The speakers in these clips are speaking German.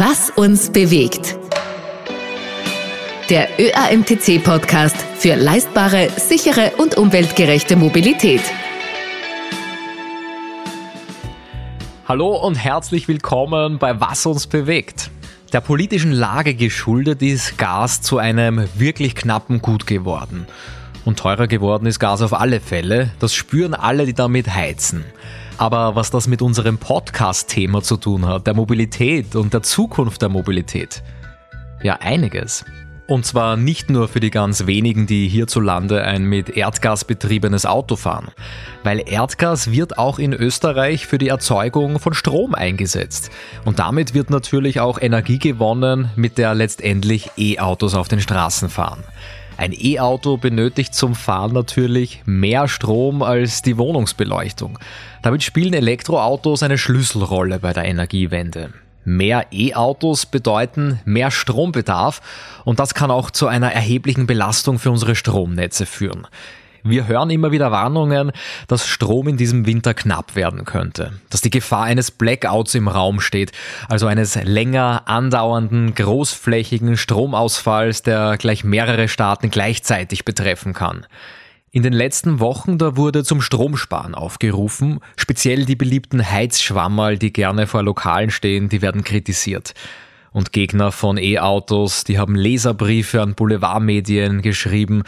Was uns bewegt. Der ÖAMTC-Podcast für leistbare, sichere und umweltgerechte Mobilität. Hallo und herzlich willkommen bei Was uns bewegt. Der politischen Lage geschuldet ist Gas zu einem wirklich knappen Gut geworden. Und teurer geworden ist Gas auf alle Fälle. Das spüren alle, die damit heizen. Aber was das mit unserem Podcast-Thema zu tun hat, der Mobilität und der Zukunft der Mobilität? Ja, einiges. Und zwar nicht nur für die ganz wenigen, die hierzulande ein mit Erdgas betriebenes Auto fahren. Weil Erdgas wird auch in Österreich für die Erzeugung von Strom eingesetzt. Und damit wird natürlich auch Energie gewonnen, mit der letztendlich E-Autos auf den Straßen fahren. Ein E-Auto benötigt zum Fahren natürlich mehr Strom als die Wohnungsbeleuchtung. Damit spielen Elektroautos eine Schlüsselrolle bei der Energiewende. Mehr E-Autos bedeuten mehr Strombedarf und das kann auch zu einer erheblichen Belastung für unsere Stromnetze führen. Wir hören immer wieder Warnungen, dass Strom in diesem Winter knapp werden könnte, dass die Gefahr eines Blackouts im Raum steht, also eines länger andauernden, großflächigen Stromausfalls, der gleich mehrere Staaten gleichzeitig betreffen kann. In den letzten Wochen da wurde zum Stromsparen aufgerufen, speziell die beliebten Heizschwammerl, die gerne vor Lokalen stehen, die werden kritisiert. Und Gegner von E-Autos, die haben Leserbriefe an Boulevardmedien geschrieben,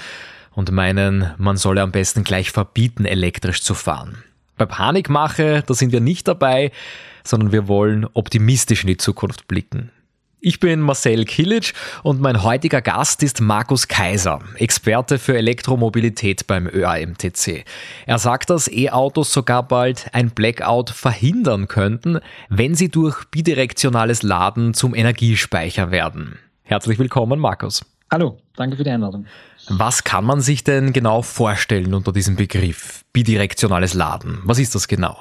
und meinen, man solle am besten gleich verbieten, elektrisch zu fahren. Bei Panikmache, da sind wir nicht dabei, sondern wir wollen optimistisch in die Zukunft blicken. Ich bin Marcel Kilic und mein heutiger Gast ist Markus Kaiser, Experte für Elektromobilität beim ÖAMTC. Er sagt, dass E-Autos sogar bald ein Blackout verhindern könnten, wenn sie durch bidirektionales Laden zum Energiespeicher werden. Herzlich willkommen, Markus. Hallo, danke für die Einladung. Was kann man sich denn genau vorstellen unter diesem Begriff bidirektionales Laden? Was ist das genau?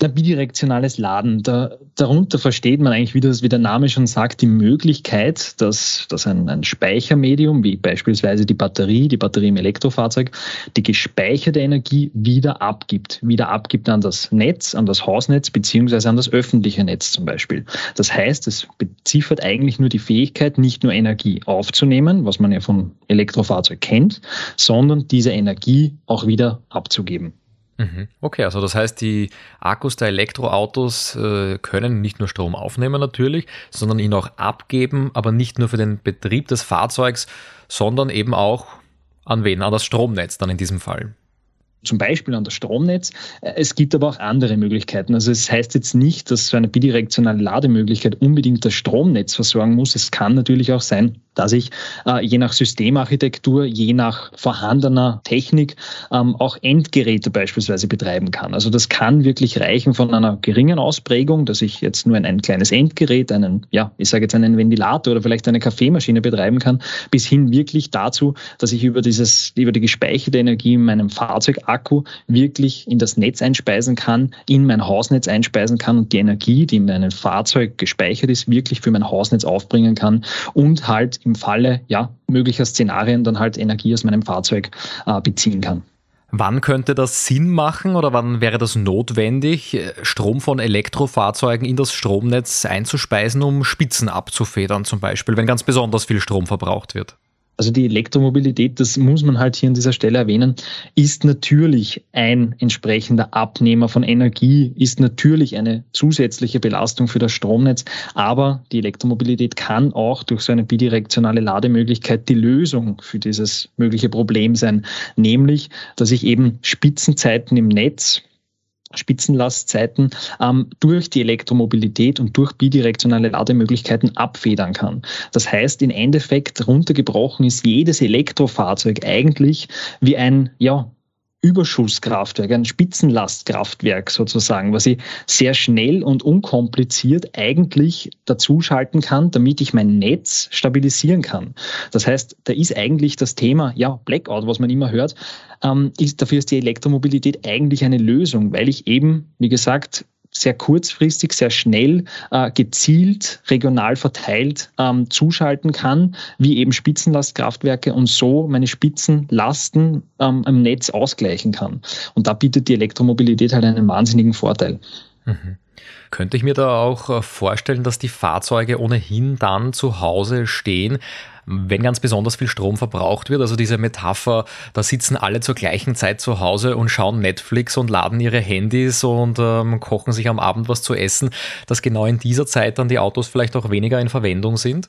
Der bidirektionales Laden, da, darunter versteht man eigentlich, wie, das, wie der Name schon sagt, die Möglichkeit, dass, dass ein, ein Speichermedium, wie beispielsweise die Batterie, die Batterie im Elektrofahrzeug, die gespeicherte Energie wieder abgibt. Wieder abgibt an das Netz, an das Hausnetz beziehungsweise an das öffentliche Netz zum Beispiel. Das heißt, es beziffert eigentlich nur die Fähigkeit, nicht nur Energie aufzunehmen, was man ja vom Elektrofahrzeug kennt, sondern diese Energie auch wieder abzugeben. Mhm. Okay, also das heißt, die Akkus der Elektroautos äh, können nicht nur Strom aufnehmen natürlich, sondern ihn auch abgeben, aber nicht nur für den Betrieb des Fahrzeugs, sondern eben auch an wen? An das Stromnetz dann in diesem Fall zum Beispiel an das Stromnetz. Es gibt aber auch andere Möglichkeiten. Also es heißt jetzt nicht, dass so eine bidirektionale Lademöglichkeit unbedingt das Stromnetz versorgen muss. Es kann natürlich auch sein, dass ich äh, je nach Systemarchitektur, je nach vorhandener Technik ähm, auch Endgeräte beispielsweise betreiben kann. Also das kann wirklich reichen von einer geringen Ausprägung, dass ich jetzt nur ein, ein kleines Endgerät, einen, ja, ich sage jetzt einen Ventilator oder vielleicht eine Kaffeemaschine betreiben kann, bis hin wirklich dazu, dass ich über dieses, über die gespeicherte Energie in meinem Fahrzeugakku wirklich in das Netz einspeisen kann, in mein Hausnetz einspeisen kann und die Energie, die in meinem Fahrzeug gespeichert ist, wirklich für mein Hausnetz aufbringen kann und halt im Falle ja, möglicher Szenarien dann halt Energie aus meinem Fahrzeug äh, beziehen kann. Wann könnte das Sinn machen oder wann wäre das notwendig, Strom von Elektrofahrzeugen in das Stromnetz einzuspeisen, um Spitzen abzufedern zum Beispiel, wenn ganz besonders viel Strom verbraucht wird? Also die Elektromobilität, das muss man halt hier an dieser Stelle erwähnen, ist natürlich ein entsprechender Abnehmer von Energie, ist natürlich eine zusätzliche Belastung für das Stromnetz, aber die Elektromobilität kann auch durch so eine bidirektionale Lademöglichkeit die Lösung für dieses mögliche Problem sein, nämlich, dass ich eben Spitzenzeiten im Netz Spitzenlastzeiten ähm, durch die Elektromobilität und durch bidirektionale Lademöglichkeiten abfedern kann. Das heißt, im Endeffekt runtergebrochen ist jedes Elektrofahrzeug eigentlich wie ein ja, Überschusskraftwerk, ein Spitzenlastkraftwerk sozusagen, was ich sehr schnell und unkompliziert eigentlich dazuschalten kann, damit ich mein Netz stabilisieren kann. Das heißt, da ist eigentlich das Thema, ja, Blackout, was man immer hört, ähm, ist, dafür ist die Elektromobilität eigentlich eine Lösung, weil ich eben, wie gesagt, sehr kurzfristig, sehr schnell, äh, gezielt, regional verteilt ähm, zuschalten kann, wie eben Spitzenlastkraftwerke und so meine Spitzenlasten ähm, im Netz ausgleichen kann. Und da bietet die Elektromobilität halt einen wahnsinnigen Vorteil. Mhm. Könnte ich mir da auch äh, vorstellen, dass die Fahrzeuge ohnehin dann zu Hause stehen, wenn ganz besonders viel Strom verbraucht wird. Also diese Metapher, da sitzen alle zur gleichen Zeit zu Hause und schauen Netflix und laden ihre Handys und ähm, kochen sich am Abend was zu essen, dass genau in dieser Zeit dann die Autos vielleicht auch weniger in Verwendung sind?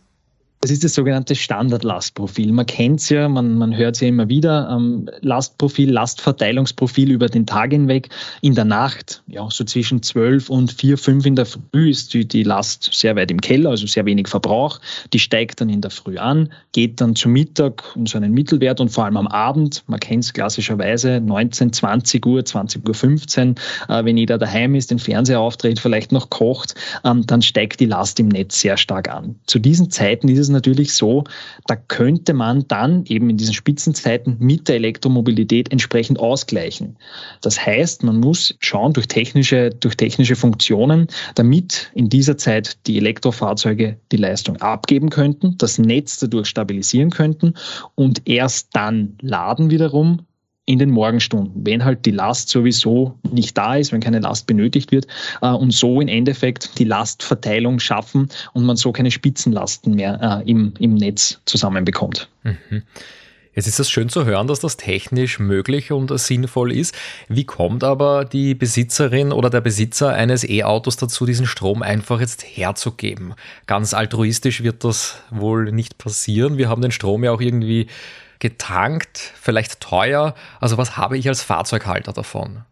Das ist das sogenannte Standardlastprofil. Man kennt es ja, man, man hört es ja immer wieder. Ähm, Lastprofil, Lastverteilungsprofil über den Tag hinweg. In der Nacht, ja, so zwischen 12 und 4, 5 in der Früh ist die, die Last sehr weit im Keller, also sehr wenig Verbrauch. Die steigt dann in der Früh an, geht dann zu Mittag in so einen Mittelwert und vor allem am Abend, man kennt es klassischerweise, 19, 20 Uhr, 20 Uhr 15, äh, wenn jeder daheim ist, den Fernseher auftritt, vielleicht noch kocht, ähm, dann steigt die Last im Netz sehr stark an. Zu diesen Zeiten ist es natürlich so, da könnte man dann eben in diesen Spitzenzeiten mit der Elektromobilität entsprechend ausgleichen. Das heißt, man muss schauen durch technische, durch technische Funktionen, damit in dieser Zeit die Elektrofahrzeuge die Leistung abgeben könnten, das Netz dadurch stabilisieren könnten und erst dann laden wiederum in den Morgenstunden, wenn halt die Last sowieso nicht da ist, wenn keine Last benötigt wird äh, und so im Endeffekt die Lastverteilung schaffen und man so keine Spitzenlasten mehr äh, im, im Netz zusammenbekommt. Mhm. Jetzt ist es schön zu hören, dass das technisch möglich und sinnvoll ist. Wie kommt aber die Besitzerin oder der Besitzer eines E-Autos dazu, diesen Strom einfach jetzt herzugeben? Ganz altruistisch wird das wohl nicht passieren. Wir haben den Strom ja auch irgendwie getankt, vielleicht teuer. Also was habe ich als Fahrzeughalter davon?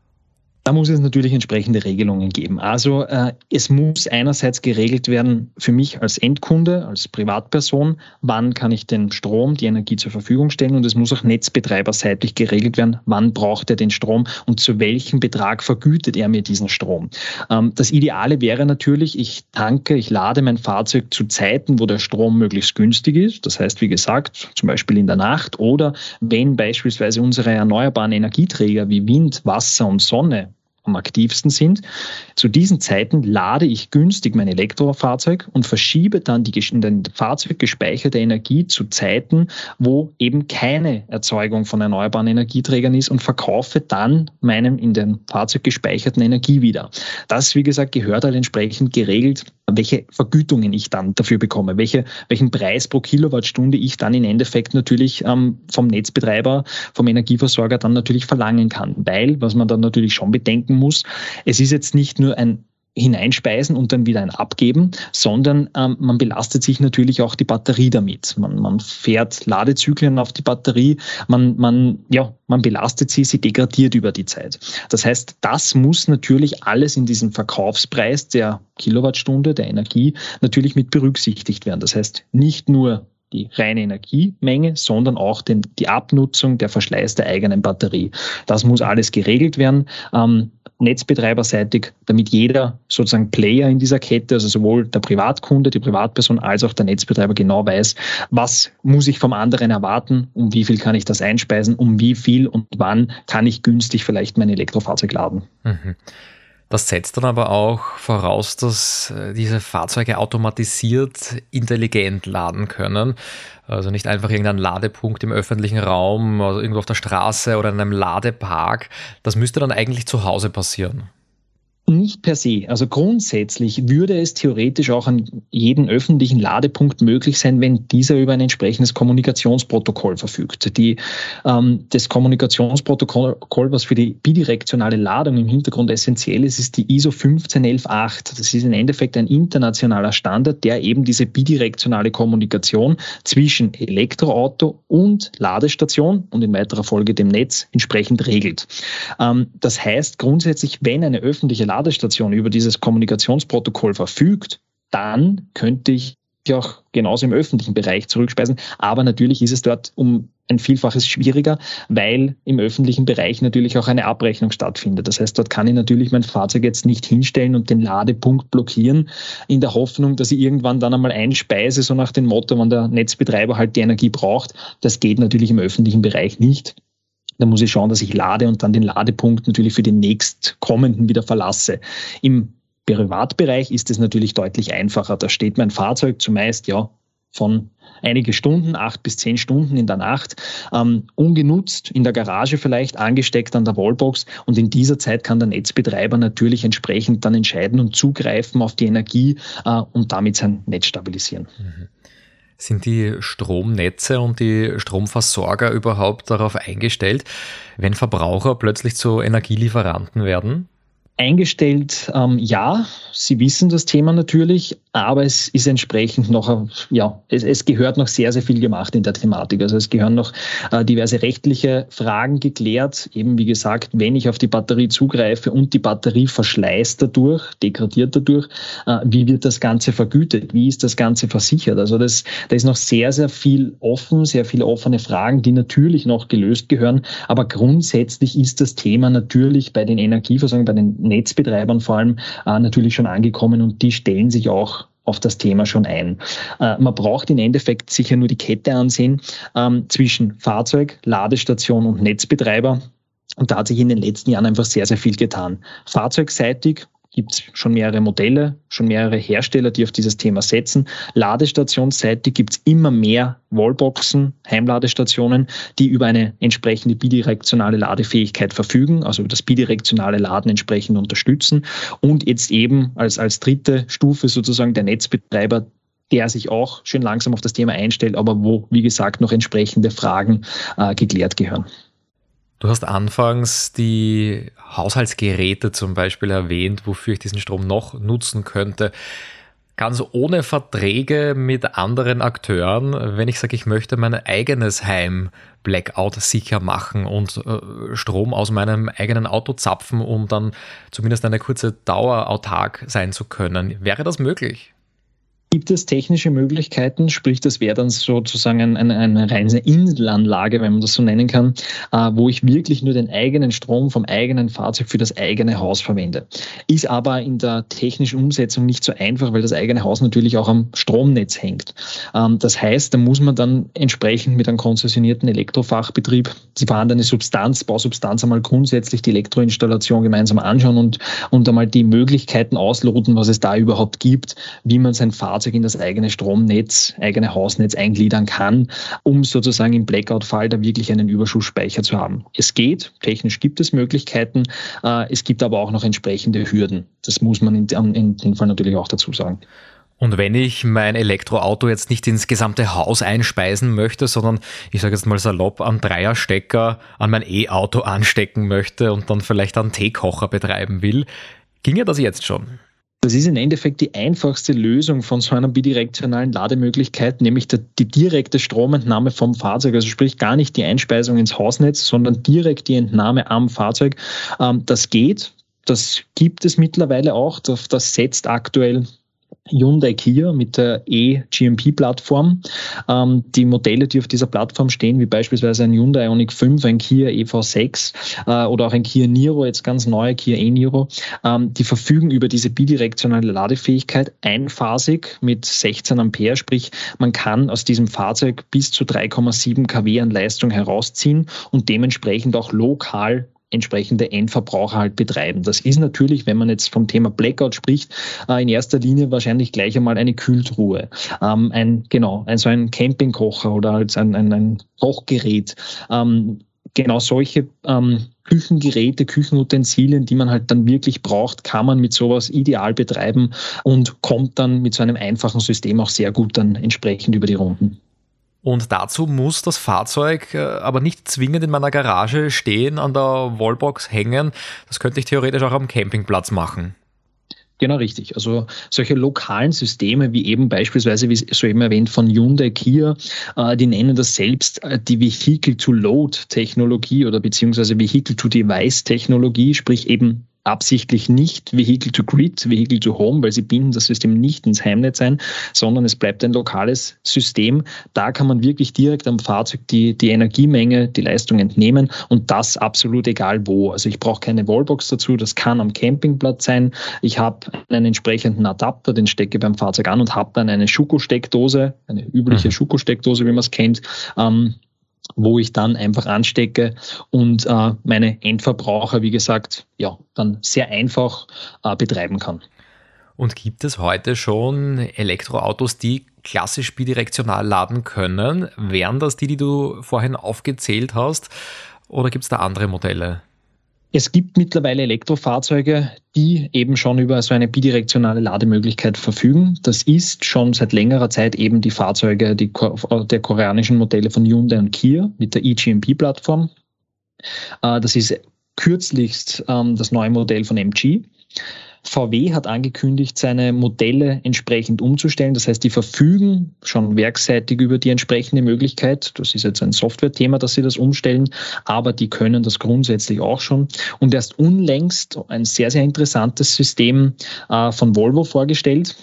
Da muss es natürlich entsprechende Regelungen geben. Also äh, es muss einerseits geregelt werden für mich als Endkunde, als Privatperson, wann kann ich den Strom, die Energie zur Verfügung stellen und es muss auch netzbetreiberseitig geregelt werden, wann braucht er den Strom und zu welchem Betrag vergütet er mir diesen Strom. Ähm, das Ideale wäre natürlich, ich tanke, ich lade mein Fahrzeug zu Zeiten, wo der Strom möglichst günstig ist. Das heißt, wie gesagt, zum Beispiel in der Nacht oder wenn beispielsweise unsere erneuerbaren Energieträger wie Wind, Wasser und Sonne am aktivsten sind. Zu diesen Zeiten lade ich günstig mein Elektrofahrzeug und verschiebe dann die in den Fahrzeug gespeicherte Energie zu Zeiten, wo eben keine Erzeugung von erneuerbaren Energieträgern ist und verkaufe dann meinem in dem Fahrzeug gespeicherten Energie wieder. Das, wie gesagt, gehört halt entsprechend geregelt welche Vergütungen ich dann dafür bekomme, welche, welchen Preis pro Kilowattstunde ich dann im Endeffekt natürlich ähm, vom Netzbetreiber, vom Energieversorger dann natürlich verlangen kann. Weil, was man dann natürlich schon bedenken muss, es ist jetzt nicht nur ein hineinspeisen und dann wieder ein abgeben, sondern ähm, man belastet sich natürlich auch die Batterie damit. Man, man fährt Ladezyklen auf die Batterie, man, man, ja, man belastet sie, sie degradiert über die Zeit. Das heißt, das muss natürlich alles in diesem Verkaufspreis der Kilowattstunde, der Energie, natürlich mit berücksichtigt werden. Das heißt, nicht nur die reine Energiemenge, sondern auch den, die Abnutzung, der Verschleiß der eigenen Batterie. Das muss alles geregelt werden, ähm, netzbetreiberseitig, damit jeder sozusagen Player in dieser Kette, also sowohl der Privatkunde, die Privatperson als auch der Netzbetreiber genau weiß, was muss ich vom anderen erwarten, um wie viel kann ich das einspeisen, um wie viel und wann kann ich günstig vielleicht mein Elektrofahrzeug laden. Mhm. Das setzt dann aber auch voraus, dass äh, diese Fahrzeuge automatisiert intelligent laden können. Also nicht einfach irgendein Ladepunkt im öffentlichen Raum, also irgendwo auf der Straße oder in einem Ladepark. Das müsste dann eigentlich zu Hause passieren. Nicht per se. Also grundsätzlich würde es theoretisch auch an jedem öffentlichen Ladepunkt möglich sein, wenn dieser über ein entsprechendes Kommunikationsprotokoll verfügt. Die, ähm, das Kommunikationsprotokoll, was für die bidirektionale Ladung im Hintergrund essentiell ist, ist die ISO 15118. Das ist im Endeffekt ein internationaler Standard, der eben diese bidirektionale Kommunikation zwischen Elektroauto und Ladestation und in weiterer Folge dem Netz entsprechend regelt. Ähm, das heißt grundsätzlich, wenn eine öffentliche Ladestation über dieses Kommunikationsprotokoll verfügt, dann könnte ich auch genauso im öffentlichen Bereich zurückspeisen. Aber natürlich ist es dort um ein Vielfaches schwieriger, weil im öffentlichen Bereich natürlich auch eine Abrechnung stattfindet. Das heißt, dort kann ich natürlich mein Fahrzeug jetzt nicht hinstellen und den Ladepunkt blockieren, in der Hoffnung, dass ich irgendwann dann einmal einspeise, so nach dem Motto, wann der Netzbetreiber halt die Energie braucht. Das geht natürlich im öffentlichen Bereich nicht. Da muss ich schauen, dass ich lade und dann den Ladepunkt natürlich für den nächstkommenden wieder verlasse. Im Privatbereich ist es natürlich deutlich einfacher. Da steht mein Fahrzeug zumeist ja von einige Stunden, acht bis zehn Stunden in der Nacht, ähm, ungenutzt in der Garage vielleicht, angesteckt an der Wallbox. Und in dieser Zeit kann der Netzbetreiber natürlich entsprechend dann entscheiden und zugreifen auf die Energie äh, und damit sein Netz stabilisieren. Mhm. Sind die Stromnetze und die Stromversorger überhaupt darauf eingestellt, wenn Verbraucher plötzlich zu Energielieferanten werden? Eingestellt, ähm, ja, Sie wissen das Thema natürlich, aber es ist entsprechend noch, ja, es, es gehört noch sehr, sehr viel gemacht in der Thematik. Also es gehören noch äh, diverse rechtliche Fragen geklärt. Eben wie gesagt, wenn ich auf die Batterie zugreife und die Batterie verschleißt dadurch, degradiert dadurch, äh, wie wird das Ganze vergütet? Wie ist das Ganze versichert? Also das, da ist noch sehr, sehr viel offen, sehr viele offene Fragen, die natürlich noch gelöst gehören. Aber grundsätzlich ist das Thema natürlich bei den Energieversorgern, bei den Netzbetreibern vor allem äh, natürlich schon angekommen und die stellen sich auch auf das Thema schon ein. Äh, man braucht im Endeffekt sicher nur die Kette ansehen ähm, zwischen Fahrzeug, Ladestation und Netzbetreiber. Und da hat sich in den letzten Jahren einfach sehr, sehr viel getan. Fahrzeugseitig gibt es schon mehrere Modelle, schon mehrere Hersteller, die auf dieses Thema setzen. Ladestationsseitig gibt es immer mehr Wallboxen, Heimladestationen, die über eine entsprechende bidirektionale Ladefähigkeit verfügen, also das bidirektionale Laden entsprechend unterstützen. Und jetzt eben als, als dritte Stufe sozusagen der Netzbetreiber, der sich auch schön langsam auf das Thema einstellt, aber wo, wie gesagt, noch entsprechende Fragen äh, geklärt gehören. Du hast anfangs die Haushaltsgeräte zum Beispiel erwähnt, wofür ich diesen Strom noch nutzen könnte. Ganz ohne Verträge mit anderen Akteuren, wenn ich sage, ich möchte mein eigenes Heim Blackout sicher machen und äh, Strom aus meinem eigenen Auto zapfen, um dann zumindest eine kurze Dauer autark sein zu können. Wäre das möglich? Gibt es technische Möglichkeiten, sprich, das wäre dann sozusagen eine, eine reine Inselanlage, wenn man das so nennen kann, äh, wo ich wirklich nur den eigenen Strom vom eigenen Fahrzeug für das eigene Haus verwende. Ist aber in der technischen Umsetzung nicht so einfach, weil das eigene Haus natürlich auch am Stromnetz hängt. Ähm, das heißt, da muss man dann entsprechend mit einem konzessionierten Elektrofachbetrieb die vorhandene Substanz, Bausubstanz einmal grundsätzlich die Elektroinstallation gemeinsam anschauen und, und einmal die Möglichkeiten ausloten, was es da überhaupt gibt, wie man sein Fahrzeug Fahrzeug in das eigene Stromnetz, eigene Hausnetz eingliedern kann, um sozusagen im Blackout-Fall da wirklich einen Überschussspeicher zu haben. Es geht, technisch gibt es Möglichkeiten, äh, es gibt aber auch noch entsprechende Hürden. Das muss man in, dem Fall natürlich auch dazu sagen. Und wenn ich mein Elektroauto jetzt nicht ins gesamte Haus einspeisen möchte, sondern ich sage jetzt mal salopp an Dreierstecker an mein E-Auto anstecken möchte und dann vielleicht einen Teekocher betreiben will, ginge das jetzt schon? Das ist im Endeffekt die einfachste Lösung von so einer bidirektionalen Lademöglichkeit, nämlich die, direkte Stromentnahme vom Fahrzeug. Also sprich gar nicht die Einspeisung ins Hausnetz, sondern direkt die Entnahme am Fahrzeug. Ähm, das geht. Das gibt es mittlerweile auch. Das setzt aktuell Hyundai Kia mit der E-GMP-Plattform. Ähm, die Modelle, die auf dieser Plattform stehen, wie beispielsweise ein Hyundai Ioniq 5, ein Kia EV6 äh, oder auch ein Kia Niro, jetzt ganz neue Kia e-Niro, ähm, die verfügen über diese bidirektionale Ladefähigkeit einphasig mit 16 Ampere, sprich man kann aus diesem Fahrzeug bis zu 3,7 kW an Leistung herausziehen und dementsprechend auch lokal entsprechende Endverbraucher halt betreiben. Das ist natürlich, wenn man jetzt vom Thema Blackout spricht, äh, in erster Linie wahrscheinlich gleich einmal eine Kühltruhe. Ähm, ein, genau, ein, so ein Campingkocher oder als ein, ein, ein Kochgerät. Ähm, genau solche ähm, Küchengeräte, Küchenutensilien, die man halt dann wirklich braucht, kann man mit sowas ideal betreiben und kommt dann mit so einem einfachen System auch sehr gut dann entsprechend über die Runden. Und dazu muss das Fahrzeug äh, aber nicht zwingend in meiner Garage stehen, an der Wallbox hängen. Das könnte ich theoretisch auch am Campingplatz machen. Genau richtig. Also solche lokalen Systeme wie eben beispielsweise, wie soeben erwähnt, von Hyundai Kia, äh, die nennen das selbst äh, die Vehicle-to-Load-Technologie oder beziehungsweise Vehicle-to-Device-Technologie, sprich eben absichtlich nicht Vehicle to Grid, Vehicle to Home, weil sie binden das System nicht ins Heimnetz ein, sondern es bleibt ein lokales System. Da kann man wirklich direkt am Fahrzeug die, die Energiemenge, die Leistung entnehmen und das absolut egal wo. Also ich brauche keine Wallbox dazu, das kann am Campingplatz sein. Ich habe einen entsprechenden Adapter, den stecke beim Fahrzeug an und habe dann eine Schuko-Steckdose, eine übliche mhm. Schuko-Steckdose, wie man es kennt, ähm, wo ich dann einfach anstecke und äh, meine Endverbraucher, wie gesagt, ja, dann sehr einfach äh, betreiben kann. Und gibt es heute schon Elektroautos, die klassisch bidirektional laden können. Wären das die, die du vorhin aufgezählt hast? Oder gibt es da andere Modelle? Es gibt mittlerweile Elektrofahrzeuge, die eben schon über so eine bidirektionale Lademöglichkeit verfügen. Das ist schon seit längerer Zeit eben die Fahrzeuge die, der koreanischen Modelle von Hyundai und Kia mit der eGMP-Plattform. Äh, das ist kürzlichst ähm, das neue Modell von MG. VW hat angekündigt, seine Modelle entsprechend umzustellen. Das heißt, die verfügen schon werkseitig über die entsprechende Möglichkeit. Das ist jetzt ein Software-Thema, dass sie das umstellen, aber die können das grundsätzlich auch schon. Und erst unlängst ein sehr, sehr interessantes System äh, von Volvo vorgestellt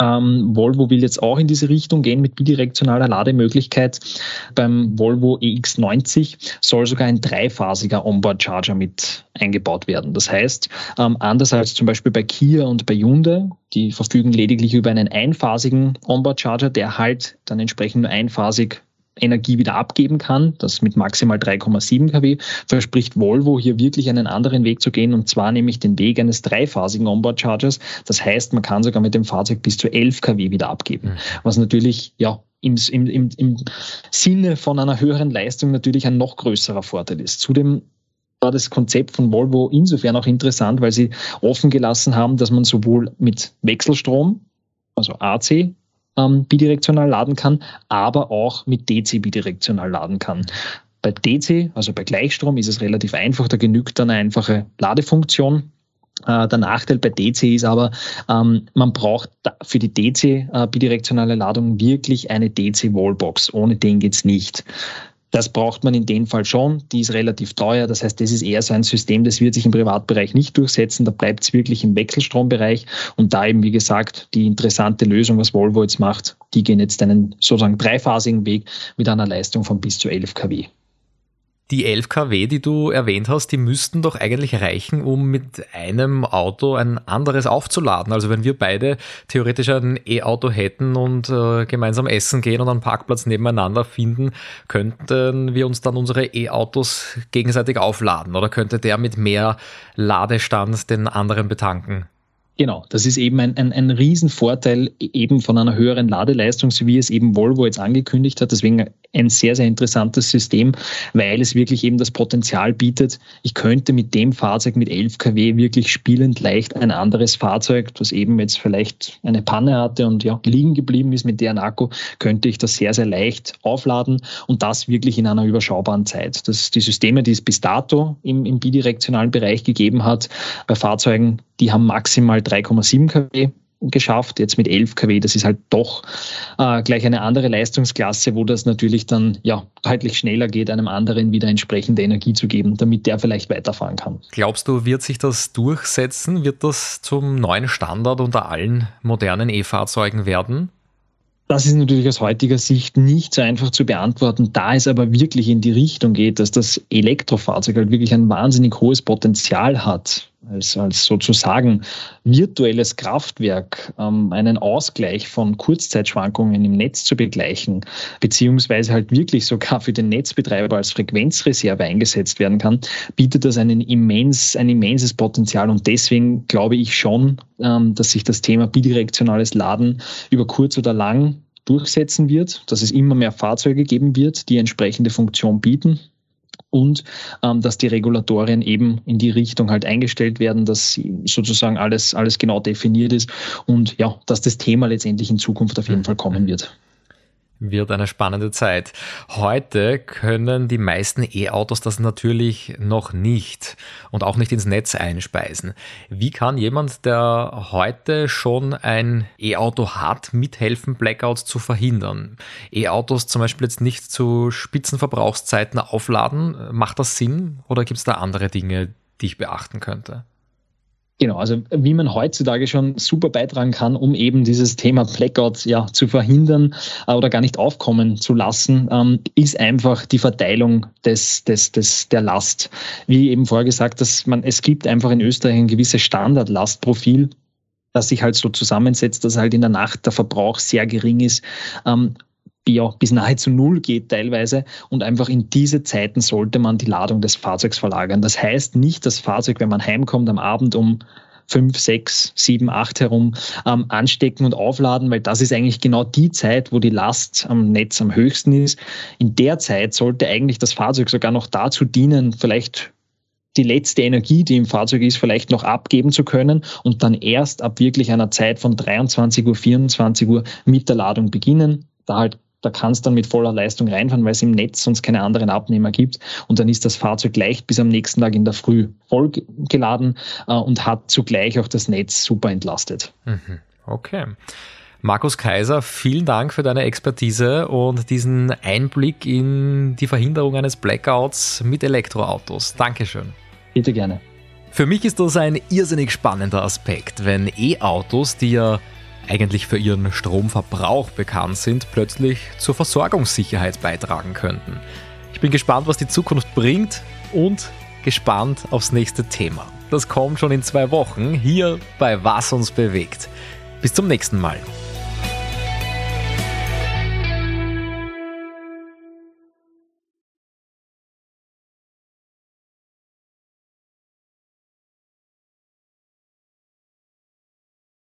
ähm, Volvo will jetzt auch in diese Richtung gehen mit bidirektionaler Lademöglichkeit. Beim Volvo EX90 soll sogar ein dreiphasiger Onboard-Charger mit eingebaut werden. Das heißt, ähm, anders als zum Beispiel bei Kia und bei Hyundai, die verfügen lediglich über einen einphasigen Onboard-Charger, der halt dann entsprechend nur einphasig Energie wieder abgeben kann, das mit maximal 3,7 kW, verspricht Volvo hier wirklich einen anderen Weg zu gehen und zwar nämlich den Weg eines dreiphasigen Onboard-Chargers. Das heißt, man kann sogar mit dem Fahrzeug bis zu 11 kW wieder abgeben, mhm. was natürlich ja im, im, im Sinne von einer höheren Leistung natürlich ein noch größerer Vorteil ist. Zudem war das Konzept von Volvo insofern auch interessant, weil sie offen gelassen haben, dass man sowohl mit Wechselstrom, also AC, ähm, bidirektional laden kann, aber auch mit DC bidirektional laden kann. Bei DC, also bei Gleichstrom, ist es relativ einfach, da genügt dann eine einfache Ladefunktion. Äh, der Nachteil bei DC ist aber, ähm, man braucht für die DC äh, bidirektionale Ladung wirklich eine DC Wallbox. Ohne den geht's nicht. Das braucht man in dem Fall schon. Die ist relativ teuer. Das heißt, das ist eher so ein System, das wird sich im Privatbereich nicht durchsetzen. Da bleibt es wirklich im Wechselstrombereich. Und da eben, wie gesagt, die interessante Lösung, was Volvo jetzt macht, die gehen jetzt einen sozusagen dreiphasigen Weg mit einer Leistung von bis zu 11 kW. Die 11 kW, die du erwähnt hast, die müssten doch eigentlich reichen, um mit einem Auto ein anderes aufzuladen. Also wenn wir beide theoretisch ein E-Auto hätten und äh, gemeinsam essen gehen und einen Parkplatz nebeneinander finden, könnten wir uns dann unsere E-Autos gegenseitig aufladen oder könnte der mit mehr Ladestand den anderen betanken? Genau, das ist eben ein, ein, ein Riesenvorteil eben von einer höheren Ladeleistung, so wie es eben Volvo jetzt angekündigt hat. Deswegen ein sehr, sehr interessantes System, weil es wirklich eben das Potenzial bietet. Ich könnte mit dem Fahrzeug mit 11 kW wirklich spielend leicht ein anderes Fahrzeug, das eben jetzt vielleicht eine Panne hatte und ja liegen geblieben ist mit deren Akku, könnte ich das sehr, sehr leicht aufladen und das wirklich in einer überschaubaren Zeit. Das die Systeme, die es bis dato im, im bidirektionalen Bereich gegeben hat, bei Fahrzeugen, die haben maximal 3,7 kW geschafft. Jetzt mit 11 kW, das ist halt doch äh, gleich eine andere Leistungsklasse, wo das natürlich dann ja deutlich schneller geht, einem anderen wieder entsprechende Energie zu geben, damit der vielleicht weiterfahren kann. Glaubst du, wird sich das durchsetzen? Wird das zum neuen Standard unter allen modernen E-Fahrzeugen werden? Das ist natürlich aus heutiger Sicht nicht so einfach zu beantworten, da es aber wirklich in die Richtung geht, dass das Elektrofahrzeug halt wirklich ein wahnsinnig hohes Potenzial hat, als, als sozusagen virtuelles Kraftwerk ähm, einen Ausgleich von Kurzzeitschwankungen im Netz zu begleichen, beziehungsweise halt wirklich sogar für den Netzbetreiber als Frequenzreserve eingesetzt werden kann, bietet das einen immens, ein immenses Potenzial. Und deswegen glaube ich schon, ähm, dass sich das Thema bidirektionales Laden über kurz oder lang durchsetzen wird, dass es immer mehr Fahrzeuge geben wird, die entsprechende Funktion bieten und ähm, dass die Regulatorien eben in die Richtung halt eingestellt werden, dass sozusagen alles, alles genau definiert ist und ja, dass das Thema letztendlich in Zukunft auf jeden mhm. Fall kommen wird wird eine spannende Zeit. Heute können die meisten E-Autos das natürlich noch nicht und auch nicht ins Netz einspeisen. Wie kann jemand, der heute schon ein E-Auto hat, mithelfen, Blackouts zu verhindern? E-Autos zum Beispiel jetzt nicht zu Spitzenverbrauchszeiten aufladen, macht das Sinn oder gibt es da andere Dinge, die ich beachten könnte? Genau, also wie man heutzutage schon super beitragen kann, um eben dieses Thema Blackouts ja zu verhindern äh, oder gar nicht aufkommen zu lassen, ähm, ist einfach die Verteilung des, des, des, der Last. Wie eben vorher gesagt, dass man, es gibt einfach in Österreich ein gewisses Standardlastprofil, das sich halt so zusammensetzt, dass halt in der Nacht der Verbrauch sehr gering ist. Ähm, ja, bis nahezu null geht teilweise. Und einfach in diese Zeiten sollte man die Ladung des Fahrzeugs verlagern. Das heißt nicht, das Fahrzeug, wenn man heimkommt am Abend um fünf, sechs, sieben, acht herum ähm, anstecken und aufladen, weil das ist eigentlich genau die Zeit, wo die Last am Netz am höchsten ist. In der Zeit sollte eigentlich das Fahrzeug sogar noch dazu dienen, vielleicht die letzte Energie, die im Fahrzeug ist, vielleicht noch abgeben zu können und dann erst ab wirklich einer Zeit von 23 Uhr, 24 Uhr mit der Ladung beginnen. Da halt da kann es dann mit voller Leistung reinfahren, weil es im Netz sonst keine anderen Abnehmer gibt. Und dann ist das Fahrzeug leicht bis am nächsten Tag in der Früh vollgeladen äh, und hat zugleich auch das Netz super entlastet. Mhm. Okay. Markus Kaiser, vielen Dank für deine Expertise und diesen Einblick in die Verhinderung eines Blackouts mit Elektroautos. Dankeschön. Bitte gerne. Für mich ist das ein irrsinnig spannender Aspekt, wenn E-Autos, die ja eigentlich für ihren Stromverbrauch bekannt sind, plötzlich zur Versorgungssicherheit beitragen könnten. Ich bin gespannt, was die Zukunft bringt und gespannt aufs nächste Thema. Das kommt schon in zwei Wochen hier bei Was uns bewegt. Bis zum nächsten Mal.